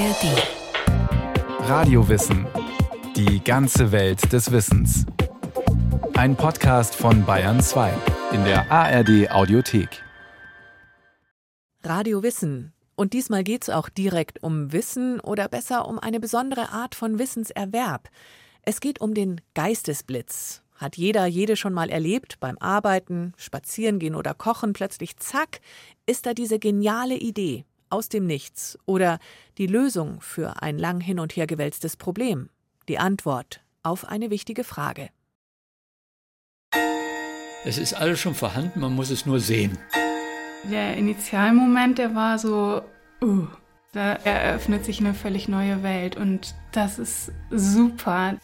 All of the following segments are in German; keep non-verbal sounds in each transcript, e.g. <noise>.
ARD. Radiowissen. Die ganze Welt des Wissens. Ein Podcast von Bayern 2 in der ARD Audiothek. Radio Wissen. Und diesmal geht es auch direkt um Wissen oder besser um eine besondere Art von Wissenserwerb. Es geht um den Geistesblitz. Hat jeder, jede schon mal erlebt, beim Arbeiten, Spazierengehen oder Kochen, plötzlich zack, ist da diese geniale Idee aus dem Nichts oder die Lösung für ein lang hin und her gewälztes Problem, die Antwort auf eine wichtige Frage. Es ist alles schon vorhanden, man muss es nur sehen. Der Initialmoment, der war so, uh, da eröffnet sich eine völlig neue Welt und das ist super.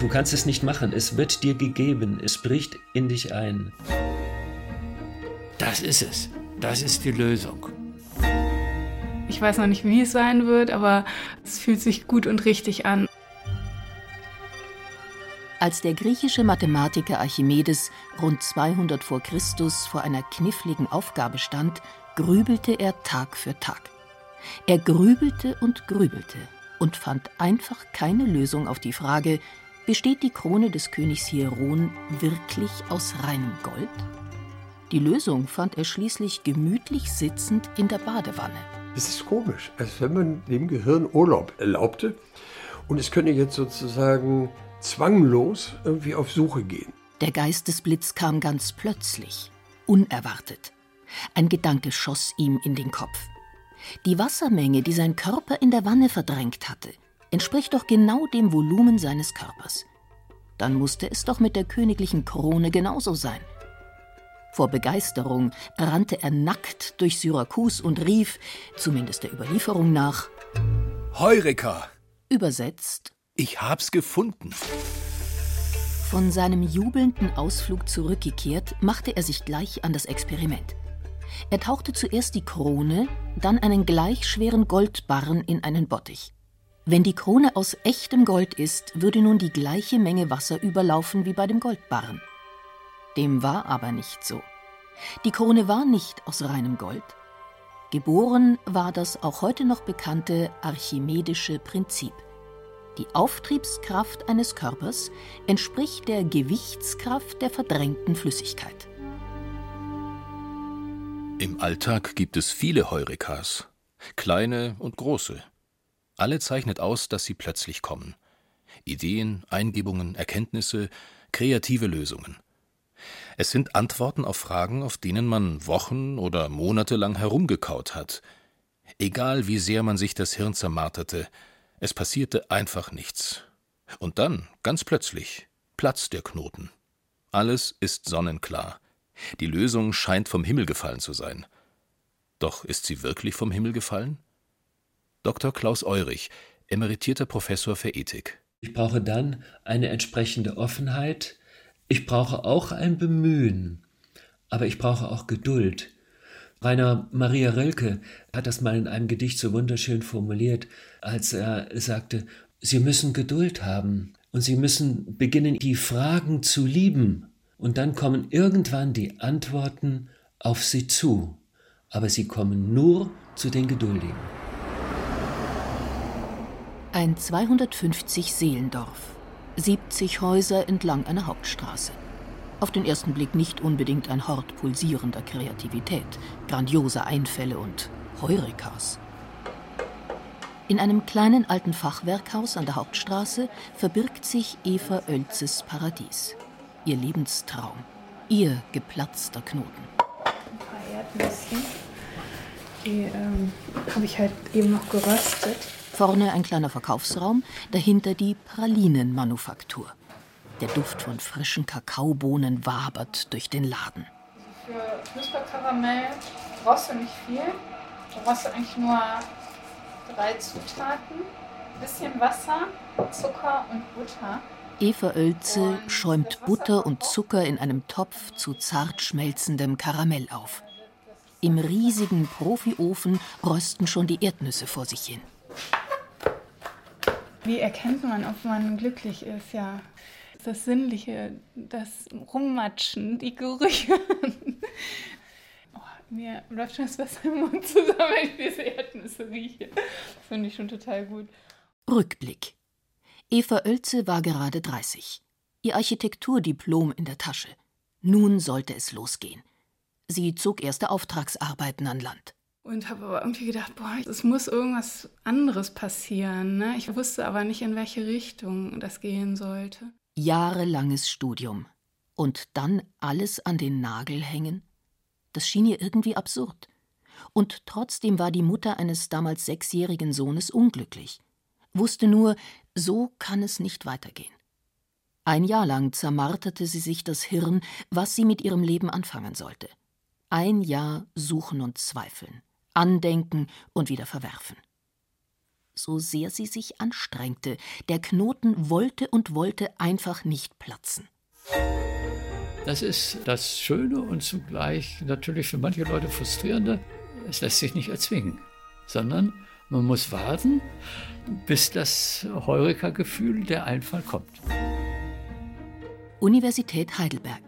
Du kannst es nicht machen, es wird dir gegeben, es bricht in dich ein. Das ist es, das ist die Lösung. Ich weiß noch nicht, wie es sein wird, aber es fühlt sich gut und richtig an. Als der griechische Mathematiker Archimedes rund 200 vor Christus vor einer kniffligen Aufgabe stand, grübelte er Tag für Tag. Er grübelte und grübelte und fand einfach keine Lösung auf die Frage, besteht die Krone des Königs Hieron wirklich aus reinem Gold? Die Lösung fand er schließlich gemütlich sitzend in der Badewanne. Es ist komisch, als wenn man dem Gehirn Urlaub erlaubte und es könne jetzt sozusagen zwanglos irgendwie auf Suche gehen. Der Geistesblitz kam ganz plötzlich, unerwartet. Ein Gedanke schoss ihm in den Kopf. Die Wassermenge, die sein Körper in der Wanne verdrängt hatte, entspricht doch genau dem Volumen seines Körpers. Dann musste es doch mit der königlichen Krone genauso sein. Vor Begeisterung rannte er nackt durch Syrakus und rief, zumindest der Überlieferung nach, Heureka! Übersetzt, ich hab's gefunden. Von seinem jubelnden Ausflug zurückgekehrt, machte er sich gleich an das Experiment. Er tauchte zuerst die Krone, dann einen gleich schweren Goldbarren in einen Bottich. Wenn die Krone aus echtem Gold ist, würde nun die gleiche Menge Wasser überlaufen wie bei dem Goldbarren. Dem war aber nicht so. Die Krone war nicht aus reinem Gold. Geboren war das auch heute noch bekannte archimedische Prinzip. Die Auftriebskraft eines Körpers entspricht der Gewichtskraft der verdrängten Flüssigkeit. Im Alltag gibt es viele Heurekas, kleine und große. Alle zeichnet aus, dass sie plötzlich kommen. Ideen, Eingebungen, Erkenntnisse, kreative Lösungen. Es sind Antworten auf Fragen, auf denen man Wochen oder Monate lang herumgekaut hat. Egal wie sehr man sich das Hirn zermarterte, es passierte einfach nichts. Und dann, ganz plötzlich, platzt der Knoten. Alles ist sonnenklar. Die Lösung scheint vom Himmel gefallen zu sein. Doch ist sie wirklich vom Himmel gefallen? Dr. Klaus Eurich, emeritierter Professor für Ethik. Ich brauche dann eine entsprechende Offenheit. Ich brauche auch ein Bemühen. Aber ich brauche auch Geduld. Rainer Maria Rilke hat das mal in einem Gedicht so wunderschön formuliert, als er sagte, Sie müssen Geduld haben und Sie müssen beginnen, die Fragen zu lieben und dann kommen irgendwann die Antworten auf sie zu, aber sie kommen nur zu den Geduldigen. Ein 250 Seelendorf, 70 Häuser entlang einer Hauptstraße. Auf den ersten Blick nicht unbedingt ein Hort pulsierender Kreativität, grandioser Einfälle und Heurikas. In einem kleinen alten Fachwerkhaus an der Hauptstraße verbirgt sich Eva Oelzes Paradies ihr Lebenstraum, ihr geplatzter Knoten. Ein paar Erdnüsse, die ähm, habe ich halt eben noch geröstet. Vorne ein kleiner Verkaufsraum, dahinter die Pralinenmanufaktur. Der Duft von frischen Kakaobohnen wabert durch den Laden. Für Knusperkaramell brauchst du nicht viel. Du brauchst eigentlich nur drei Zutaten. Ein bisschen Wasser, Zucker und Butter. Eva Oelze schäumt Butter und Zucker in einem Topf zu zart schmelzendem Karamell auf. Im riesigen Profiofen rösten schon die Erdnüsse vor sich hin. Wie erkennt man, ob man glücklich ist? Ja, das Sinnliche, das Rummatschen, die Gerüche. <laughs> Oh, mir läuft schon das Wasser im Mund zusammen, wenn ich diese Erdnüsse rieche. Das finde ich schon total gut. Rückblick. Eva Oelze war gerade 30. Ihr Architekturdiplom in der Tasche. Nun sollte es losgehen. Sie zog erste Auftragsarbeiten an Land. Und habe aber irgendwie gedacht, boah, es muss irgendwas anderes passieren. Ne? Ich wusste aber nicht, in welche Richtung das gehen sollte. Jahrelanges Studium. Und dann alles an den Nagel hängen? Das schien ihr irgendwie absurd. Und trotzdem war die Mutter eines damals sechsjährigen Sohnes unglücklich, wusste nur, so kann es nicht weitergehen. Ein Jahr lang zermarterte sie sich das Hirn, was sie mit ihrem Leben anfangen sollte. Ein Jahr suchen und zweifeln, andenken und wieder verwerfen. So sehr sie sich anstrengte, der Knoten wollte und wollte einfach nicht platzen. Das ist das Schöne und zugleich natürlich für manche Leute frustrierende. Es lässt sich nicht erzwingen, sondern man muss warten, bis das Heureka-Gefühl, der Einfall kommt. Universität Heidelberg.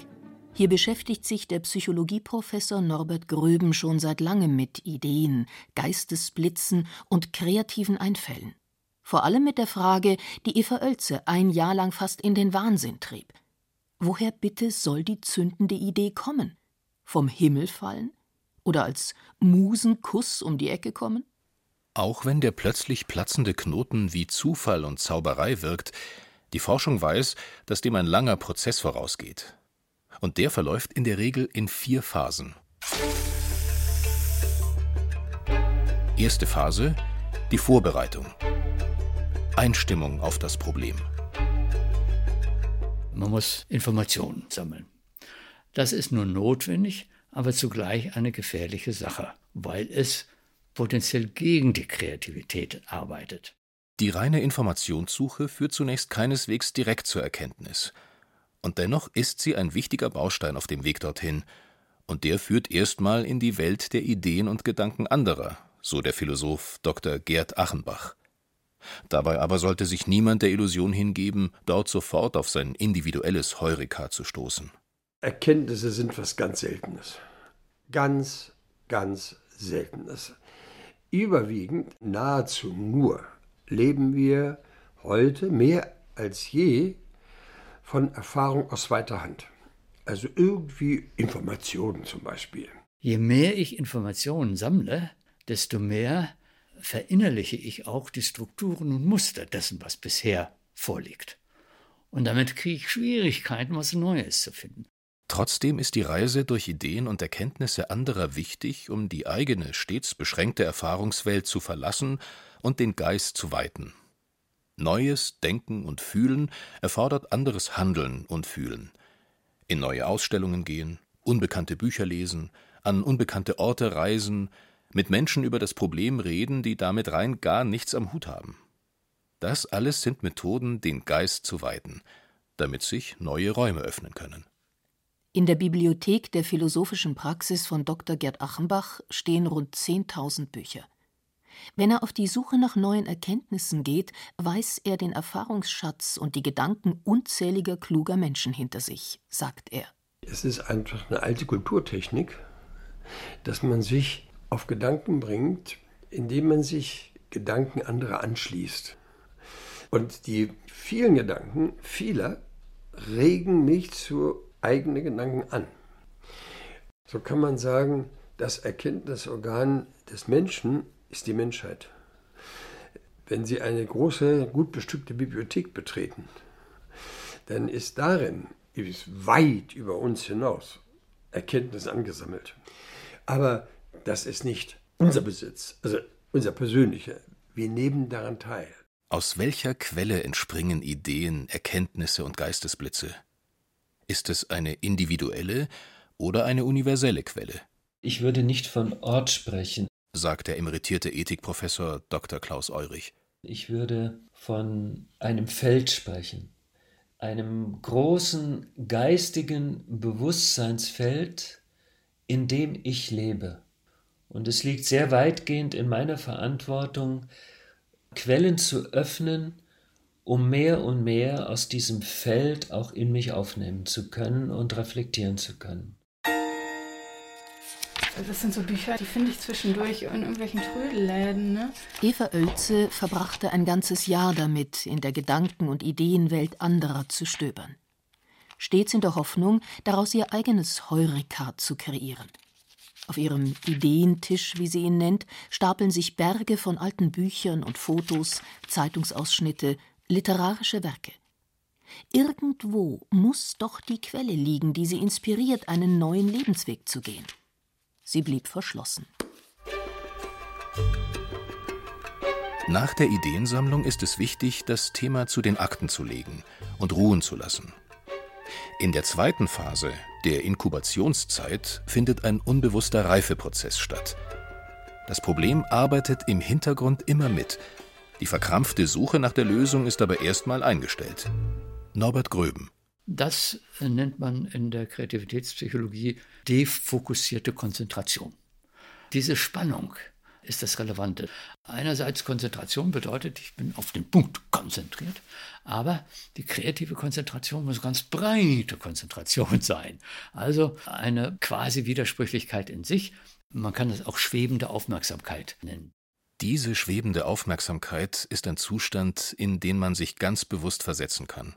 Hier beschäftigt sich der Psychologieprofessor Norbert Gröben schon seit langem mit Ideen, Geistesblitzen und kreativen Einfällen. Vor allem mit der Frage, die Eva Oelze ein Jahr lang fast in den Wahnsinn trieb. Woher bitte soll die zündende Idee kommen? Vom Himmel fallen? Oder als Musenkuss um die Ecke kommen? Auch wenn der plötzlich platzende Knoten wie Zufall und Zauberei wirkt, die Forschung weiß, dass dem ein langer Prozess vorausgeht. Und der verläuft in der Regel in vier Phasen. Erste Phase die Vorbereitung. Einstimmung auf das Problem. Man muss Informationen sammeln. Das ist nur notwendig, aber zugleich eine gefährliche Sache, weil es potenziell gegen die Kreativität arbeitet. Die reine Informationssuche führt zunächst keineswegs direkt zur Erkenntnis. Und dennoch ist sie ein wichtiger Baustein auf dem Weg dorthin, und der führt erstmal in die Welt der Ideen und Gedanken anderer, so der Philosoph Dr. Gerd Achenbach. Dabei aber sollte sich niemand der Illusion hingeben, dort sofort auf sein individuelles Heureka zu stoßen. Erkenntnisse sind was ganz Seltenes. Ganz, ganz Seltenes. Überwiegend, nahezu nur, leben wir heute mehr als je von Erfahrung aus zweiter Hand. Also irgendwie Informationen zum Beispiel. Je mehr ich Informationen sammle, desto mehr verinnerliche ich auch die Strukturen und Muster dessen, was bisher vorliegt. Und damit kriege ich Schwierigkeiten, was Neues zu finden. Trotzdem ist die Reise durch Ideen und Erkenntnisse anderer wichtig, um die eigene, stets beschränkte Erfahrungswelt zu verlassen und den Geist zu weiten. Neues Denken und Fühlen erfordert anderes Handeln und Fühlen. In neue Ausstellungen gehen, unbekannte Bücher lesen, an unbekannte Orte reisen, mit Menschen über das Problem reden, die damit rein gar nichts am Hut haben. Das alles sind Methoden, den Geist zu weiten, damit sich neue Räume öffnen können. In der Bibliothek der philosophischen Praxis von Dr. Gerd Achenbach stehen rund 10.000 Bücher. Wenn er auf die Suche nach neuen Erkenntnissen geht, weiß er den Erfahrungsschatz und die Gedanken unzähliger kluger Menschen hinter sich, sagt er. Es ist einfach eine alte Kulturtechnik, dass man sich auf Gedanken bringt, indem man sich Gedanken anderer anschließt. Und die vielen Gedanken vieler regen mich zu eigenen Gedanken an. So kann man sagen, das Erkenntnisorgan des Menschen ist die Menschheit. Wenn Sie eine große, gut bestückte Bibliothek betreten, dann ist darin, ist weit über uns hinaus, Erkenntnis angesammelt. Aber das ist nicht unser Besitz, also unser persönlicher. Wir nehmen daran teil. Aus welcher Quelle entspringen Ideen, Erkenntnisse und Geistesblitze? Ist es eine individuelle oder eine universelle Quelle? Ich würde nicht von Ort sprechen, sagt der emeritierte Ethikprofessor Dr. Klaus Eurich. Ich würde von einem Feld sprechen, einem großen geistigen Bewusstseinsfeld, in dem ich lebe. Und es liegt sehr weitgehend in meiner Verantwortung, Quellen zu öffnen, um mehr und mehr aus diesem Feld auch in mich aufnehmen zu können und reflektieren zu können. Das sind so Bücher, die finde ich zwischendurch in irgendwelchen Trödelläden. Ne? Eva Oelze verbrachte ein ganzes Jahr damit, in der Gedanken- und Ideenwelt anderer zu stöbern. Stets in der Hoffnung, daraus ihr eigenes Heureka zu kreieren. Auf ihrem Ideentisch, wie sie ihn nennt, stapeln sich Berge von alten Büchern und Fotos, Zeitungsausschnitte, literarische Werke. Irgendwo muss doch die Quelle liegen, die sie inspiriert, einen neuen Lebensweg zu gehen. Sie blieb verschlossen. Nach der Ideensammlung ist es wichtig, das Thema zu den Akten zu legen und ruhen zu lassen. In der zweiten Phase, der Inkubationszeit, findet ein unbewusster Reifeprozess statt. Das Problem arbeitet im Hintergrund immer mit. Die verkrampfte Suche nach der Lösung ist aber erstmal eingestellt. Norbert Gröben. Das nennt man in der Kreativitätspsychologie defokussierte Konzentration. Diese Spannung ist das Relevante. Einerseits Konzentration bedeutet, ich bin auf den Punkt konzentriert, aber die kreative Konzentration muss ganz breite Konzentration <laughs> sein. Also eine quasi Widersprüchlichkeit in sich. Man kann es auch schwebende Aufmerksamkeit nennen. Diese schwebende Aufmerksamkeit ist ein Zustand, in den man sich ganz bewusst versetzen kann,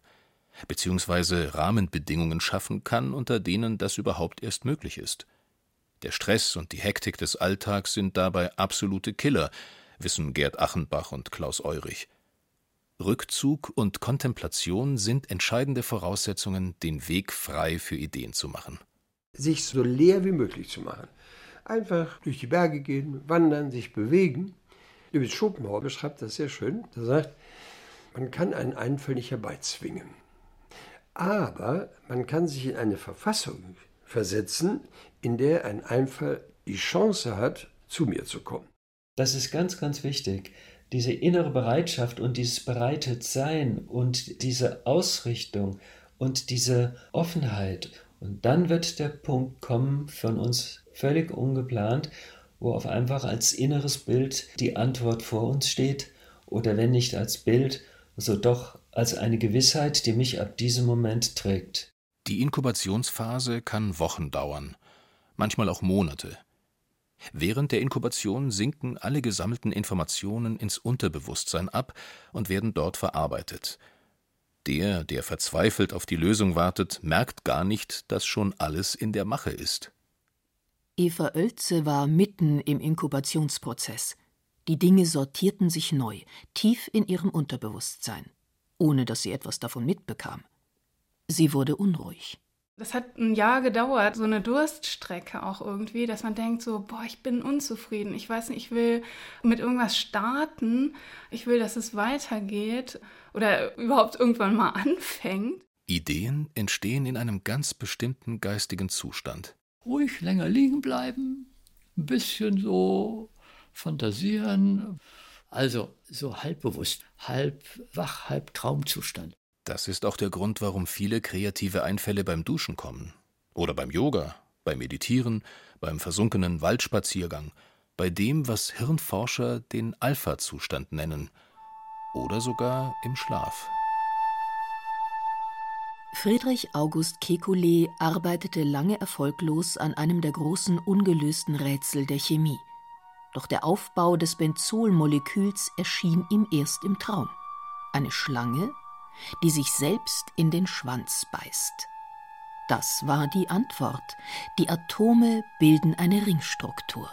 beziehungsweise Rahmenbedingungen schaffen kann, unter denen das überhaupt erst möglich ist. Der Stress und die Hektik des Alltags sind dabei absolute Killer, wissen Gerd Achenbach und Klaus Eurich. Rückzug und Kontemplation sind entscheidende Voraussetzungen, den Weg frei für Ideen zu machen. Sich so leer wie möglich zu machen. Einfach durch die Berge gehen, wandern, sich bewegen. Übrigens Schopenhauer beschreibt das sehr schön. Er sagt, man kann einen Einfall nicht herbeizwingen. Aber man kann sich in eine Verfassung versetzen, in der ein Einfall die Chance hat, zu mir zu kommen. Das ist ganz, ganz wichtig. Diese innere Bereitschaft und dieses Bereitetsein und diese Ausrichtung und diese Offenheit. Und dann wird der Punkt kommen von uns völlig ungeplant, wo auf einfach als inneres Bild die Antwort vor uns steht oder wenn nicht als Bild, so doch als eine Gewissheit, die mich ab diesem Moment trägt. Die Inkubationsphase kann Wochen dauern, manchmal auch Monate. Während der Inkubation sinken alle gesammelten Informationen ins Unterbewusstsein ab und werden dort verarbeitet. Der, der verzweifelt auf die Lösung wartet, merkt gar nicht, dass schon alles in der Mache ist. Eva Oelze war mitten im Inkubationsprozess. Die Dinge sortierten sich neu, tief in ihrem Unterbewusstsein, ohne dass sie etwas davon mitbekam. Sie wurde unruhig. Das hat ein Jahr gedauert, so eine Durststrecke auch irgendwie, dass man denkt so, boah, ich bin unzufrieden. Ich weiß nicht, ich will mit irgendwas starten. Ich will, dass es weitergeht oder überhaupt irgendwann mal <laughs> anfängt. Ideen entstehen in einem ganz bestimmten geistigen Zustand. Ruhig länger liegen bleiben, ein bisschen so fantasieren. Also so halb bewusst, halb wach, halb Traumzustand. Das ist auch der Grund, warum viele kreative Einfälle beim Duschen kommen. Oder beim Yoga, beim Meditieren, beim versunkenen Waldspaziergang, bei dem, was Hirnforscher den Alpha-Zustand nennen. Oder sogar im Schlaf. Friedrich August Kekulé arbeitete lange erfolglos an einem der großen ungelösten Rätsel der Chemie. Doch der Aufbau des Benzolmoleküls erschien ihm erst im Traum. Eine Schlange die sich selbst in den Schwanz beißt. Das war die Antwort. Die Atome bilden eine Ringstruktur.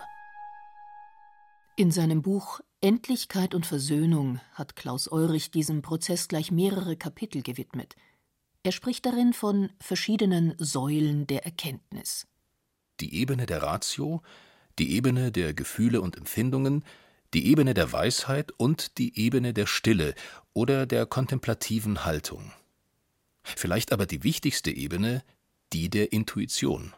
In seinem Buch Endlichkeit und Versöhnung hat Klaus Eurich diesem Prozess gleich mehrere Kapitel gewidmet. Er spricht darin von verschiedenen Säulen der Erkenntnis. Die Ebene der Ratio, die Ebene der Gefühle und Empfindungen, die Ebene der Weisheit und die Ebene der Stille oder der kontemplativen Haltung. Vielleicht aber die wichtigste Ebene, die der Intuition,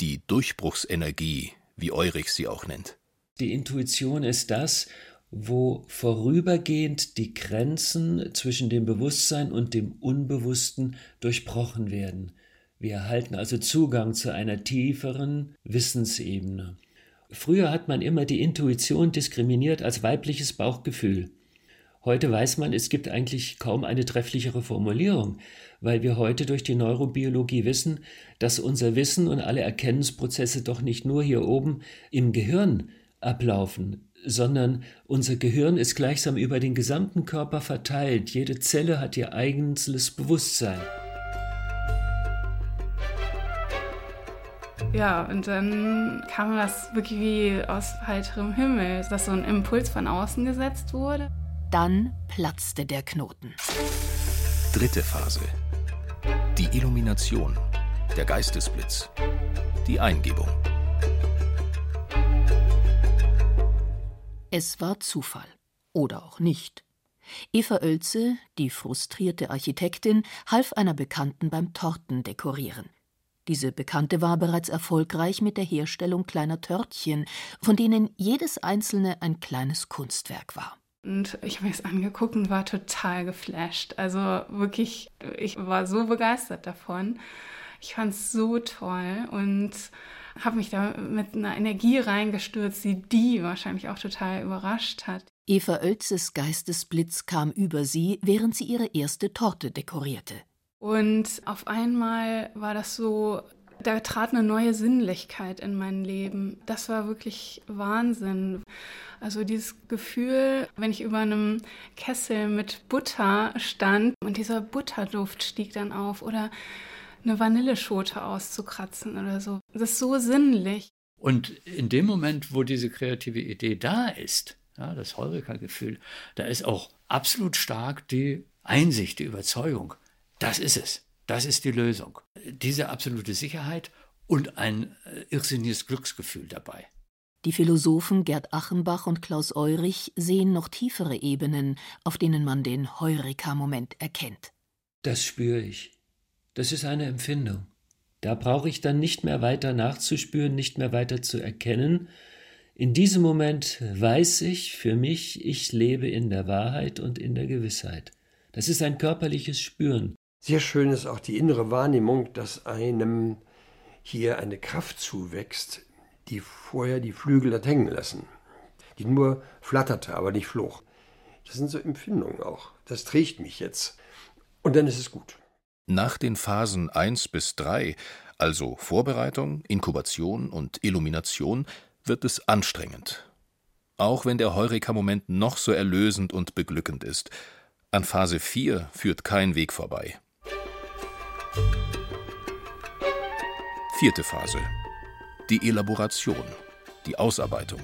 die Durchbruchsenergie, wie Eurich sie auch nennt. Die Intuition ist das, wo vorübergehend die Grenzen zwischen dem Bewusstsein und dem Unbewussten durchbrochen werden. Wir erhalten also Zugang zu einer tieferen Wissensebene. Früher hat man immer die Intuition diskriminiert als weibliches Bauchgefühl. Heute weiß man, es gibt eigentlich kaum eine trefflichere Formulierung, weil wir heute durch die Neurobiologie wissen, dass unser Wissen und alle Erkennungsprozesse doch nicht nur hier oben im Gehirn ablaufen, sondern unser Gehirn ist gleichsam über den gesamten Körper verteilt. Jede Zelle hat ihr eigenes Bewusstsein. Ja, und dann kam das wirklich wie aus heiterem Himmel, dass so ein Impuls von außen gesetzt wurde. Dann platzte der Knoten. Dritte Phase. Die Illumination, der Geistesblitz, die Eingebung. Es war Zufall. Oder auch nicht. Eva Oelze, die frustrierte Architektin, half einer Bekannten beim Tortendekorieren. Diese Bekannte war bereits erfolgreich mit der Herstellung kleiner Törtchen, von denen jedes einzelne ein kleines Kunstwerk war. Und ich habe mir das angeguckt und war total geflasht. Also wirklich, ich war so begeistert davon. Ich fand es so toll und habe mich da mit einer Energie reingestürzt, die die wahrscheinlich auch total überrascht hat. Eva Oelzes Geistesblitz kam über sie, während sie ihre erste Torte dekorierte. Und auf einmal war das so, da trat eine neue Sinnlichkeit in mein Leben. Das war wirklich Wahnsinn. Also dieses Gefühl, wenn ich über einem Kessel mit Butter stand und dieser Butterduft stieg dann auf oder eine Vanilleschote auszukratzen oder so. Das ist so sinnlich. Und in dem Moment, wo diese kreative Idee da ist, ja, das Heureka-Gefühl, da ist auch absolut stark die Einsicht, die Überzeugung. Das ist es. Das ist die Lösung. Diese absolute Sicherheit und ein äh, irrsinniges Glücksgefühl dabei. Die Philosophen Gerd Achenbach und Klaus Eurich sehen noch tiefere Ebenen, auf denen man den Heureka-Moment erkennt. Das spüre ich. Das ist eine Empfindung. Da brauche ich dann nicht mehr weiter nachzuspüren, nicht mehr weiter zu erkennen. In diesem Moment weiß ich für mich, ich lebe in der Wahrheit und in der Gewissheit. Das ist ein körperliches Spüren. Sehr schön ist auch die innere Wahrnehmung, dass einem hier eine Kraft zuwächst, die vorher die Flügel hat hängen lassen, die nur flatterte, aber nicht flog. Das sind so Empfindungen auch. Das trägt mich jetzt. Und dann ist es gut. Nach den Phasen 1 bis 3, also Vorbereitung, Inkubation und Illumination, wird es anstrengend. Auch wenn der Heureka-Moment noch so erlösend und beglückend ist, an Phase 4 führt kein Weg vorbei. Vierte Phase. Die Elaboration, die Ausarbeitung.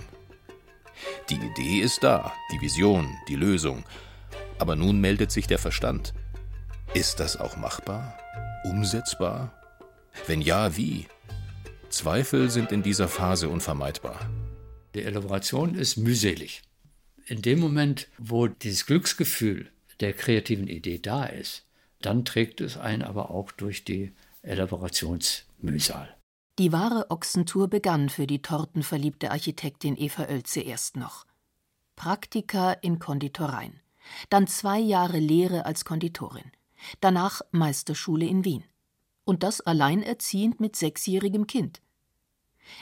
Die Idee ist da, die Vision, die Lösung. Aber nun meldet sich der Verstand. Ist das auch machbar? Umsetzbar? Wenn ja, wie? Zweifel sind in dieser Phase unvermeidbar. Die Elaboration ist mühselig. In dem Moment, wo dieses Glücksgefühl der kreativen Idee da ist, dann trägt es einen aber auch durch die Elaborationsmühsal. Die wahre Ochsentour begann für die tortenverliebte Architektin Eva Oelze erst noch. Praktika in Konditoreien, dann zwei Jahre Lehre als Konditorin danach Meisterschule in Wien. Und das alleinerziehend mit sechsjährigem Kind.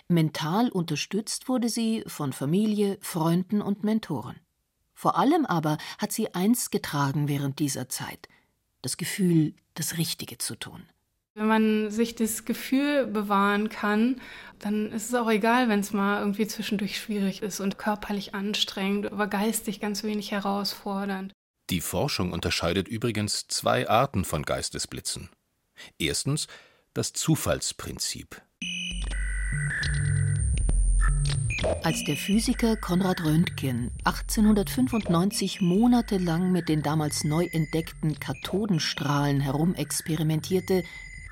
Mental unterstützt wurde sie von Familie, Freunden und Mentoren. Vor allem aber hat sie eins getragen während dieser Zeit: das Gefühl, das Richtige zu tun. Wenn man sich das Gefühl bewahren kann, dann ist es auch egal, wenn es mal irgendwie zwischendurch schwierig ist und körperlich anstrengend, aber geistig ganz wenig herausfordernd. Die Forschung unterscheidet übrigens zwei Arten von Geistesblitzen. Erstens das Zufallsprinzip. Als der Physiker Konrad Röntgen 1895 monatelang mit den damals neu entdeckten Kathodenstrahlen herumexperimentierte,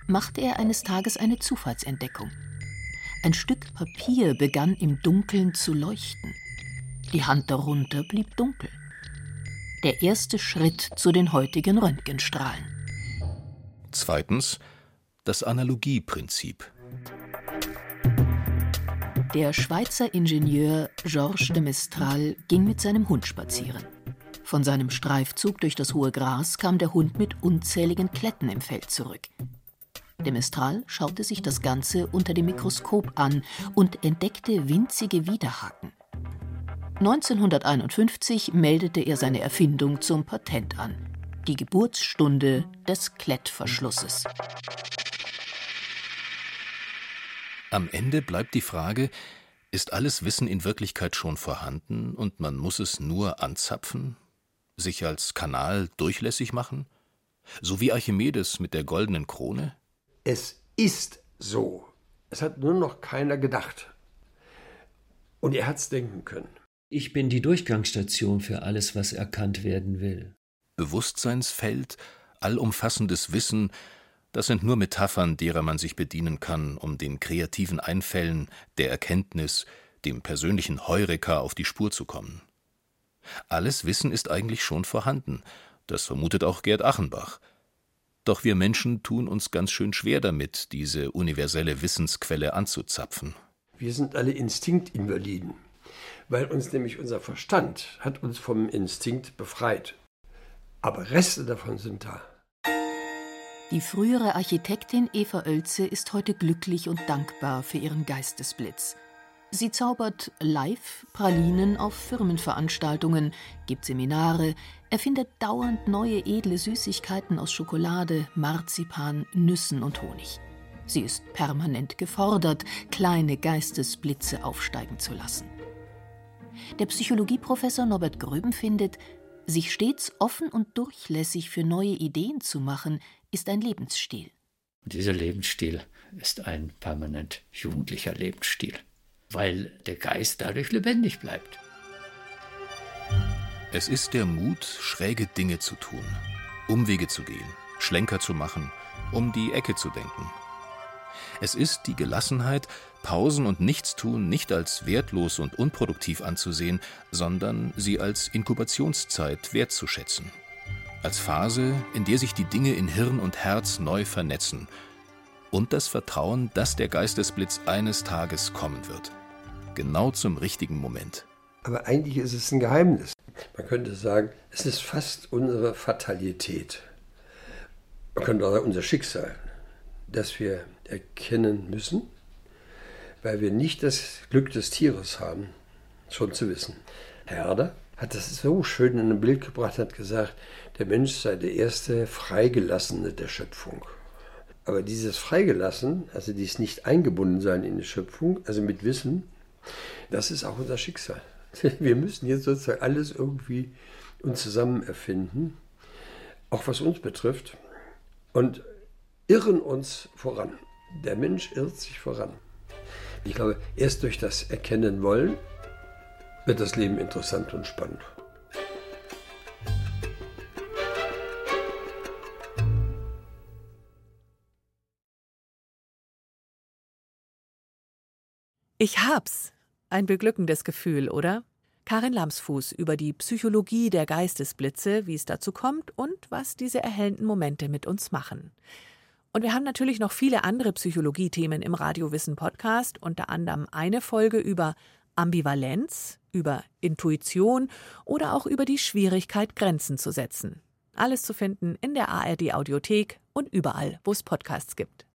machte er eines Tages eine Zufallsentdeckung. Ein Stück Papier begann im Dunkeln zu leuchten. Die Hand darunter blieb dunkel der erste Schritt zu den heutigen Röntgenstrahlen. Zweitens das Analogieprinzip. Der Schweizer Ingenieur Georges de Mestral ging mit seinem Hund spazieren. Von seinem Streifzug durch das hohe Gras kam der Hund mit unzähligen Kletten im Feld zurück. De Mestral schaute sich das Ganze unter dem Mikroskop an und entdeckte winzige Widerhaken. 1951 meldete er seine Erfindung zum Patent an. Die Geburtsstunde des Klettverschlusses. Am Ende bleibt die Frage, ist alles Wissen in Wirklichkeit schon vorhanden und man muss es nur anzapfen, sich als Kanal durchlässig machen? So wie Archimedes mit der goldenen Krone? Es ist so. Es hat nur noch keiner gedacht. Und er hat es denken können. Ich bin die Durchgangsstation für alles, was erkannt werden will. Bewusstseinsfeld, allumfassendes Wissen, das sind nur Metaphern, derer man sich bedienen kann, um den kreativen Einfällen, der Erkenntnis, dem persönlichen Heureka auf die Spur zu kommen. Alles Wissen ist eigentlich schon vorhanden, das vermutet auch Gerd Achenbach. Doch wir Menschen tun uns ganz schön schwer damit, diese universelle Wissensquelle anzuzapfen. Wir sind alle Instinktinvaliden, weil uns nämlich unser Verstand hat uns vom Instinkt befreit. Aber Reste davon sind da. Die frühere Architektin Eva Oelze ist heute glücklich und dankbar für ihren Geistesblitz. Sie zaubert live Pralinen auf Firmenveranstaltungen, gibt Seminare, erfindet dauernd neue edle Süßigkeiten aus Schokolade, Marzipan, Nüssen und Honig. Sie ist permanent gefordert, kleine Geistesblitze aufsteigen zu lassen. Der Psychologieprofessor Norbert Gröben findet, sich stets offen und durchlässig für neue Ideen zu machen, ist ein Lebensstil. Dieser Lebensstil ist ein permanent jugendlicher Lebensstil, weil der Geist dadurch lebendig bleibt. Es ist der Mut, schräge Dinge zu tun, Umwege zu gehen, Schlenker zu machen, um die Ecke zu denken. Es ist die Gelassenheit, Pausen und Nichtstun nicht als wertlos und unproduktiv anzusehen, sondern sie als Inkubationszeit wertzuschätzen. Als Phase, in der sich die Dinge in Hirn und Herz neu vernetzen. Und das Vertrauen, dass der Geistesblitz eines Tages kommen wird. Genau zum richtigen Moment. Aber eigentlich ist es ein Geheimnis. Man könnte sagen, es ist fast unsere Fatalität. Man könnte auch sagen, unser Schicksal, dass wir erkennen müssen, weil wir nicht das Glück des Tieres haben, schon zu wissen. Herder hat das so schön in ein Bild gebracht, hat gesagt, der Mensch sei der erste Freigelassene der Schöpfung. Aber dieses Freigelassen, also dieses nicht eingebunden sein in die Schöpfung, also mit Wissen, das ist auch unser Schicksal. <laughs> Wir müssen jetzt sozusagen alles irgendwie uns zusammen erfinden, auch was uns betrifft, und irren uns voran. Der Mensch irrt sich voran. Ich glaube, erst durch das Erkennen wollen wird das Leben interessant und spannend. Ich hab's. Ein beglückendes Gefühl, oder? Karin Lamsfuß über die Psychologie der Geistesblitze, wie es dazu kommt und was diese erhellenden Momente mit uns machen. Und wir haben natürlich noch viele andere Psychologie-Themen im Radiowissen Podcast, unter anderem eine Folge über Ambivalenz, über Intuition oder auch über die Schwierigkeit, Grenzen zu setzen. Alles zu finden in der ARD Audiothek und überall, wo es Podcasts gibt.